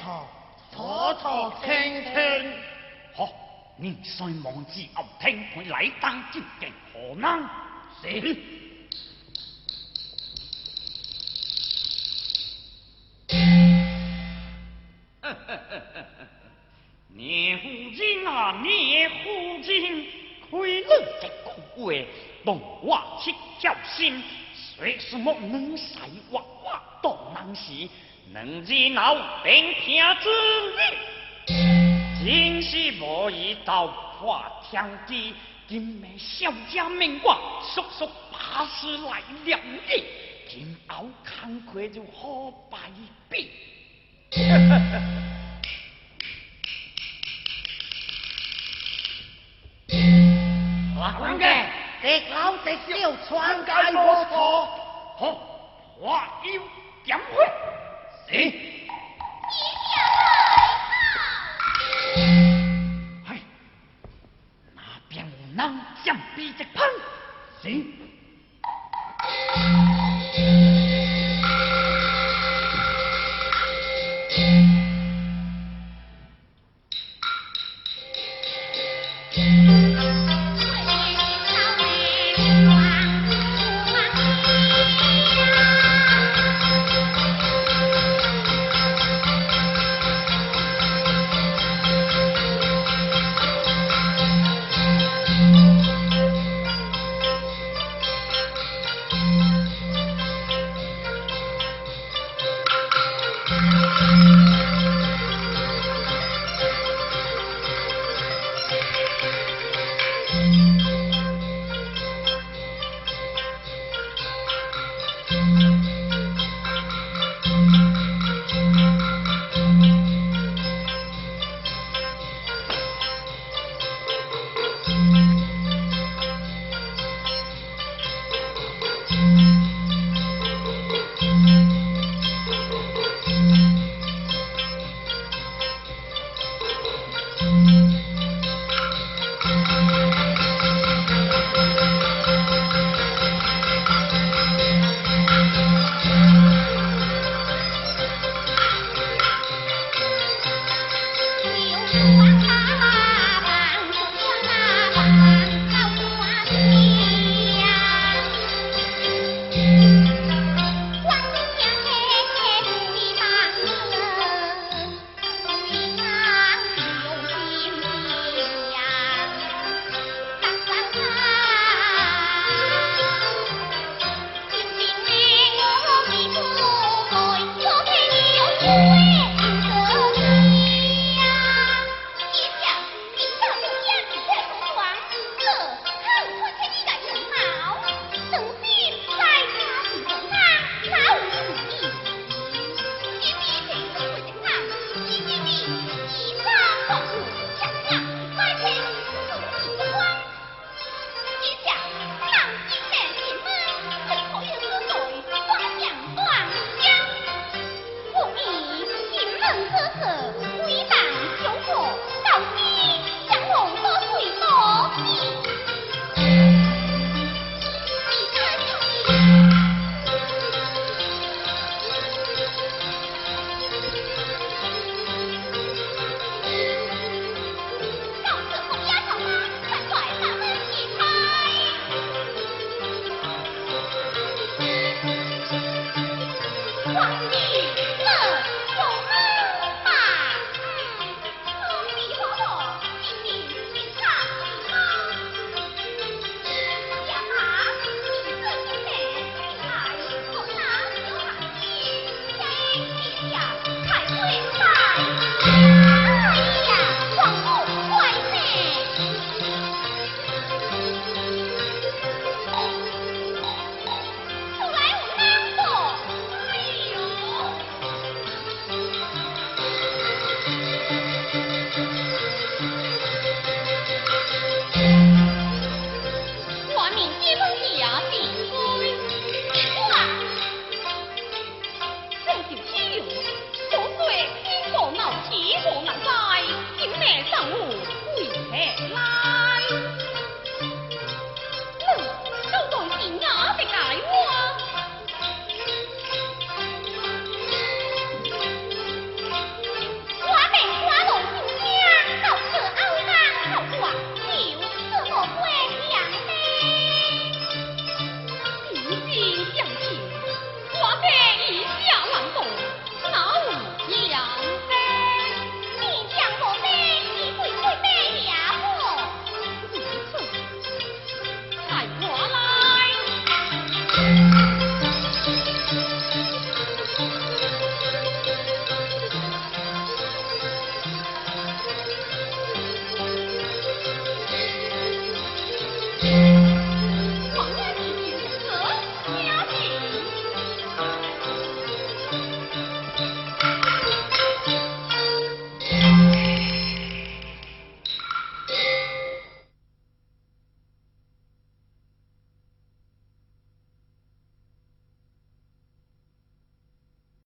清楚楚，楚楚清清。好，你再望之后听佢礼当究竟何能？是。聂夫人啊，聂夫人，亏了这个话，动我七条心，虽是莫能使娃娃当难事。能知脑并听之语，真是无意到破天机，今命小家命我速速把事来了你，今后看亏就好败笔。老官家，这老这小传给我说，好，话要讲回。哎，那边有人将逼着喷，行。拉